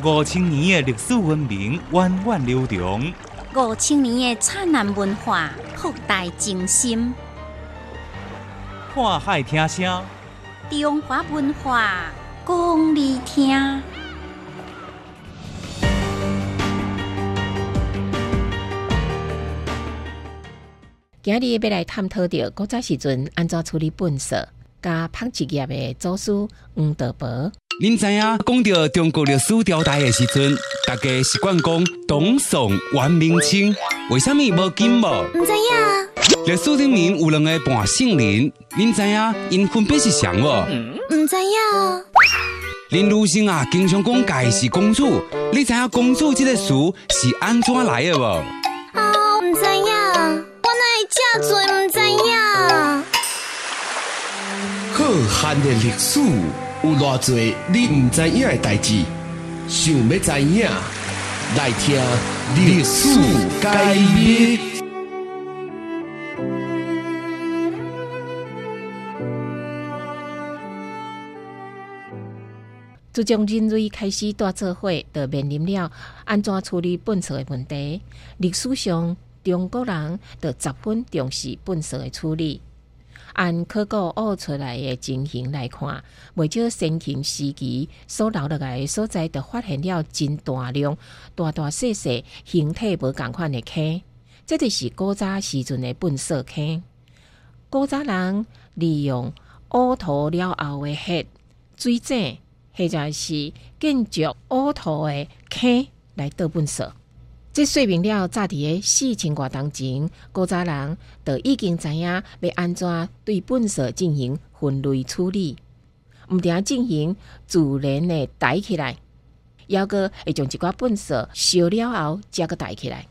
五千年的历史文明源远流长，五千年的灿烂文化博大精深。看海听声，中华文化讲你听。今日要来探讨着古早时阵安怎处理粪扫，加纺织业的祖师黄德伯。您知影讲到中国历史朝代的时阵，大家习惯讲东宋、元、明、清，为什么无金无？唔知影，历史里面有两个半姓人，您知影因分别是谁无？唔知影，林如生啊，经常讲家是公主，你知影公主这个词是安怎来的无？浩瀚的历史有偌多你唔知影的代志，想要知影，来听历史解密。自从人类开始大社会，就面临了安怎处理粪扫的问题。历史上，中国人就十分重视粪扫的处理。按考古挖出来的情形来看，未少先秦时期所留落来的所在，就发现了真大量大大细细、形体无共款的坑。这就是古早时阵的粪扫坑。古早人利用挖土了后的血水井。或者是建筑挖土的坑来倒粪扫，这说明了早伫个四千多当前，古早人就已经知影要安怎对粪扫进行分类处理，毋定进行自然的抬起来，抑个会将一寡粪扫烧了后，才个抬起来。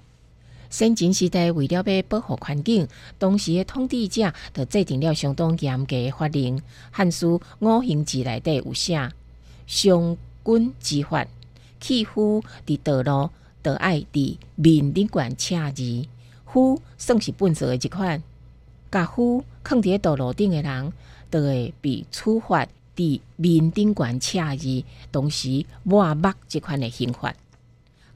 先秦时代为了要保护环境，当时的统治者就制定了相当严格的法令，《汉书·五行志》内底有写。上君之法，弃夫伫道路，就爱伫面顶管车字。夫算是笨拙的一款，甲夫放伫道路顶的人，就会被处罚伫面顶管车字，同时抹目这款的刑罚。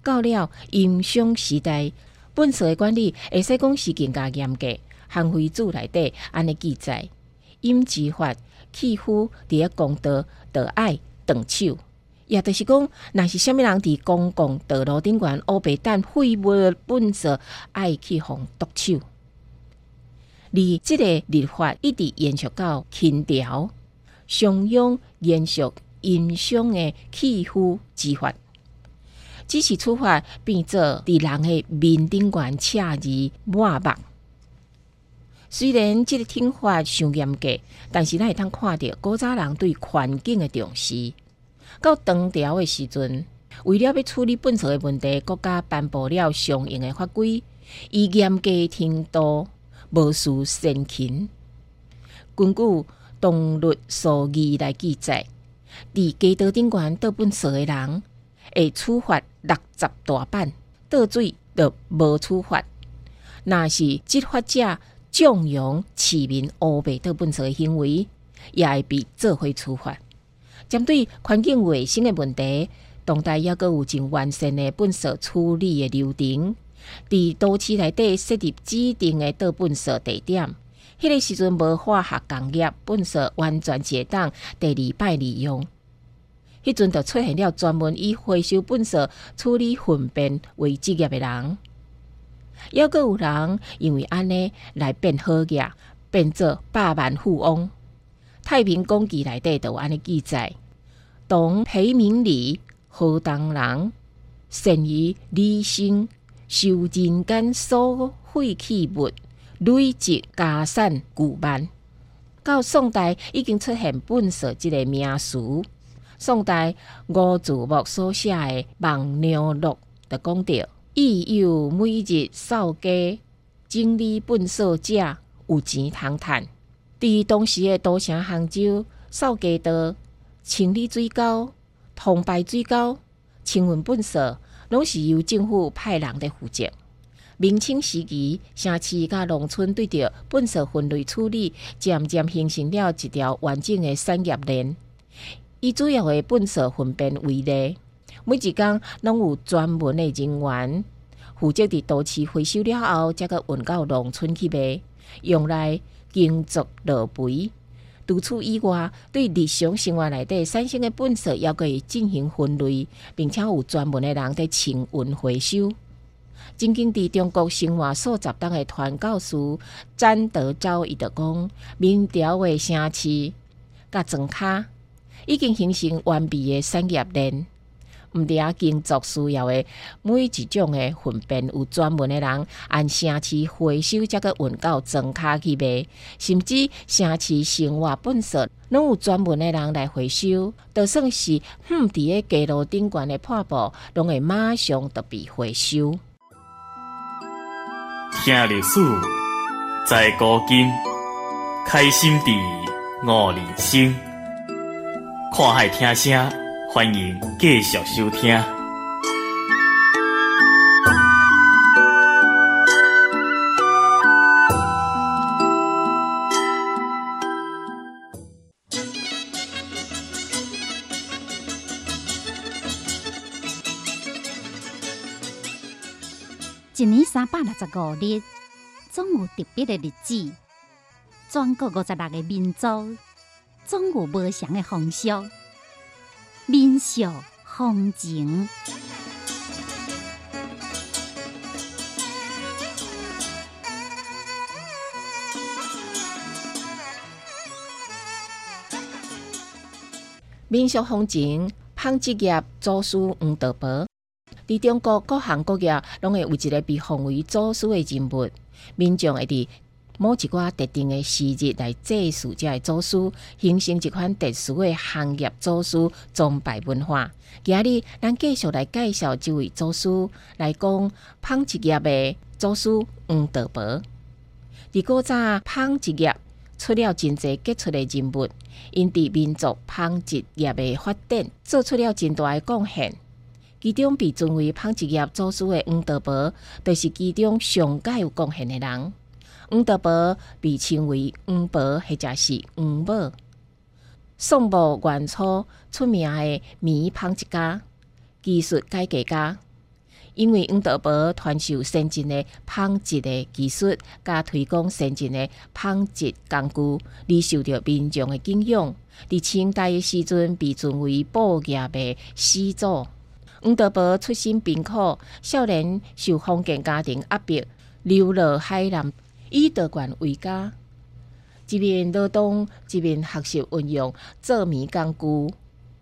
到了殷商时代，笨拙的管理会使讲是更加严格。汉徽祖内底安尼记载：殷之法，弃夫伫咧公道，就爱。断手，也就是讲，若是虾米人伫公共道路顶悬乌白蛋废物本色，爱去互毒手。而即个立法一直延续到清朝，商鞅延续殷商的弃夫之法，只是处罚变做伫人的面顶悬赤字抹目。虽然即个听法上严格，但是咱会通看到古早人对环境的重视。到唐朝的时阵，为了要处理粪扫的问题，国家颁布了相应的法规，以严格程度无输先秦。根据《动律数义》来记载，伫街道顶悬倒粪扫的人，会处罚六十大板；倒水就无处罚。若是执法者，纵容市民污秽倒粪扫的行为，也会被做回处罚。针对环境卫生的问题，当代也阁有真完善的粪扫处理的流程。伫都市内底设立指定的倒粪扫地点，迄个时阵无化学工业，粪扫完全解当第二摆利用。迄阵就出现了专门以回收粪扫处理粪便为职业的人。也阁有人因为安尼来变好业，变做百万富翁。太平公记内底就安尼记载：唐裴明礼何当人善于理性收人间所废弃物，累积家产巨万。到宋代已经出现粪扫即个名词。宋代吴祖木所写的《望娘录》就讲到。亦有每日扫街整理粪扫者有钱通赚。伫当时的都城杭州，扫街道、清理水沟、通排水沟、清运粪扫，拢是由政府派人来负责。明清时期，城市甲农村对着粪扫分类处理，渐渐形成了一条完整的产业链。以主要的粪扫分辨为例。每一工拢有专门的人员负责伫都市回收了后，才个运到农村去卖，用来耕作落肥。除此以外，对日常生活内底产生的粪扫，也可以进行分类，并且有专门的人在清运回收。曾经伫中国生活数十档的传教士詹德昭伊就讲，明朝的城市甲庄卡已经形成完备的产业链。毋伫啊，工作需要的每一种的粪便，有专门的人按城市回收，则个运到庄卡去卖。甚至城市生活本色，拢有专门的人来回收。就算是哼伫个街路顶悬的破布，拢会马上得被回收。听历史，在古今，开心地悟人生，看海听声。欢迎继续收听。一年三百六十五日，总有特别的日子。全国五十六个民族，总有不同的风俗。民俗风情，民俗风情，纺织业祖师黄德伯，伫中国各行各业拢会有一个被奉为祖师的人物，民众会伫。某一寡特定的时日来祭祀这个祖师，形成一款特殊的行业祖师崇拜文化。今日咱继续来介绍这位祖师，来讲纺织业的祖师黄德伯。伫古早纺织业出了真侪杰出的人物，因伫民族纺织业的发展做出了真大的贡献。其中被尊为纺织业祖师的黄德伯，就是其中上界有贡献的人。黄德伯被称为黄伯，或者是黄某。宋末元初出名的棉纺织家、技术改革家，因为黄德伯传授先进的纺织的技术，加推广先进的纺织工具，而受到民众的敬仰。在清代的时阵，被尊为布业的始祖。黄德伯出身贫苦，少年受封建家庭压迫，流落海南。以德管为家，一面劳动，一面学习运用做米工具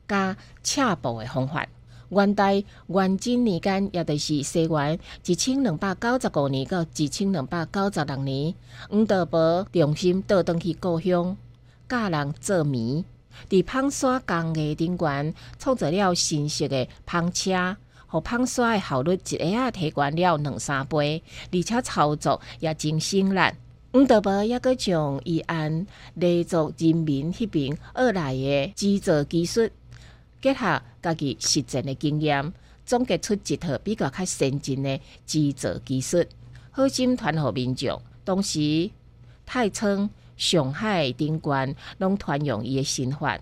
加赤布的方法。元代元贞年间，也就是西元一千两百九十五年到一千两百九十六年，黄德伯重新倒转去故乡，教人做米，伫纺纱工艺顶端创造了新式的纺车，和纺纱的效率一下提高了两三倍，而且操作也真省力。黄德伯也阁将伊按黎族人民迄边而来的制作技术，结合家己实践的经验，总结出一套比较较先进的制作技术，好心传互民众。当时太仓、上海顶关拢传用伊的新法，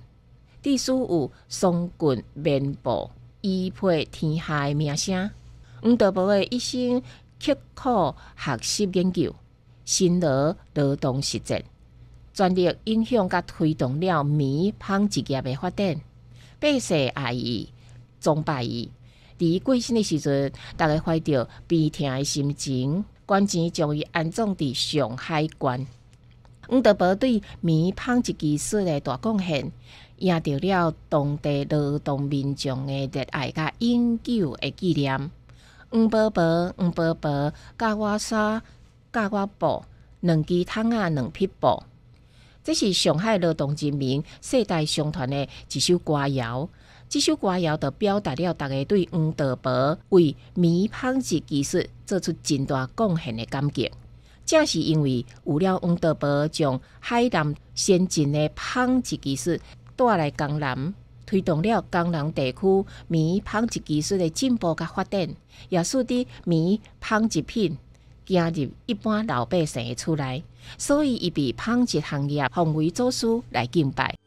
隶属有松棍棉布、依配天下的名声。黄德伯的一生刻苦学习研究。辛劳劳动实践，全力影响甲推动了棉纺织业的发展。百姓爱伊、崇拜伊。伫过身的时阵，大家怀着悲痛的心情，捐钱将伊安葬伫上海关。黄德伯对棉纺织技术的大贡献，赢得了当地劳动民众的热爱甲永久的纪念。黄伯伯，黄伯伯，教我纱。教我布两支桶啊，两匹布。这是上海劳动人民世代相传的一首歌谣。这首歌谣就表达了大家对黄德伯为棉纺织技术做出真大贡献的感激。正是因为有了黄德伯将海南先进的纺织技术带来江南，推动了江南地区棉纺织技术的进步甲发展，也使得棉纺织品。进入一般老百姓的厝内，所以伊被纺织行业奉为祖师来敬拜。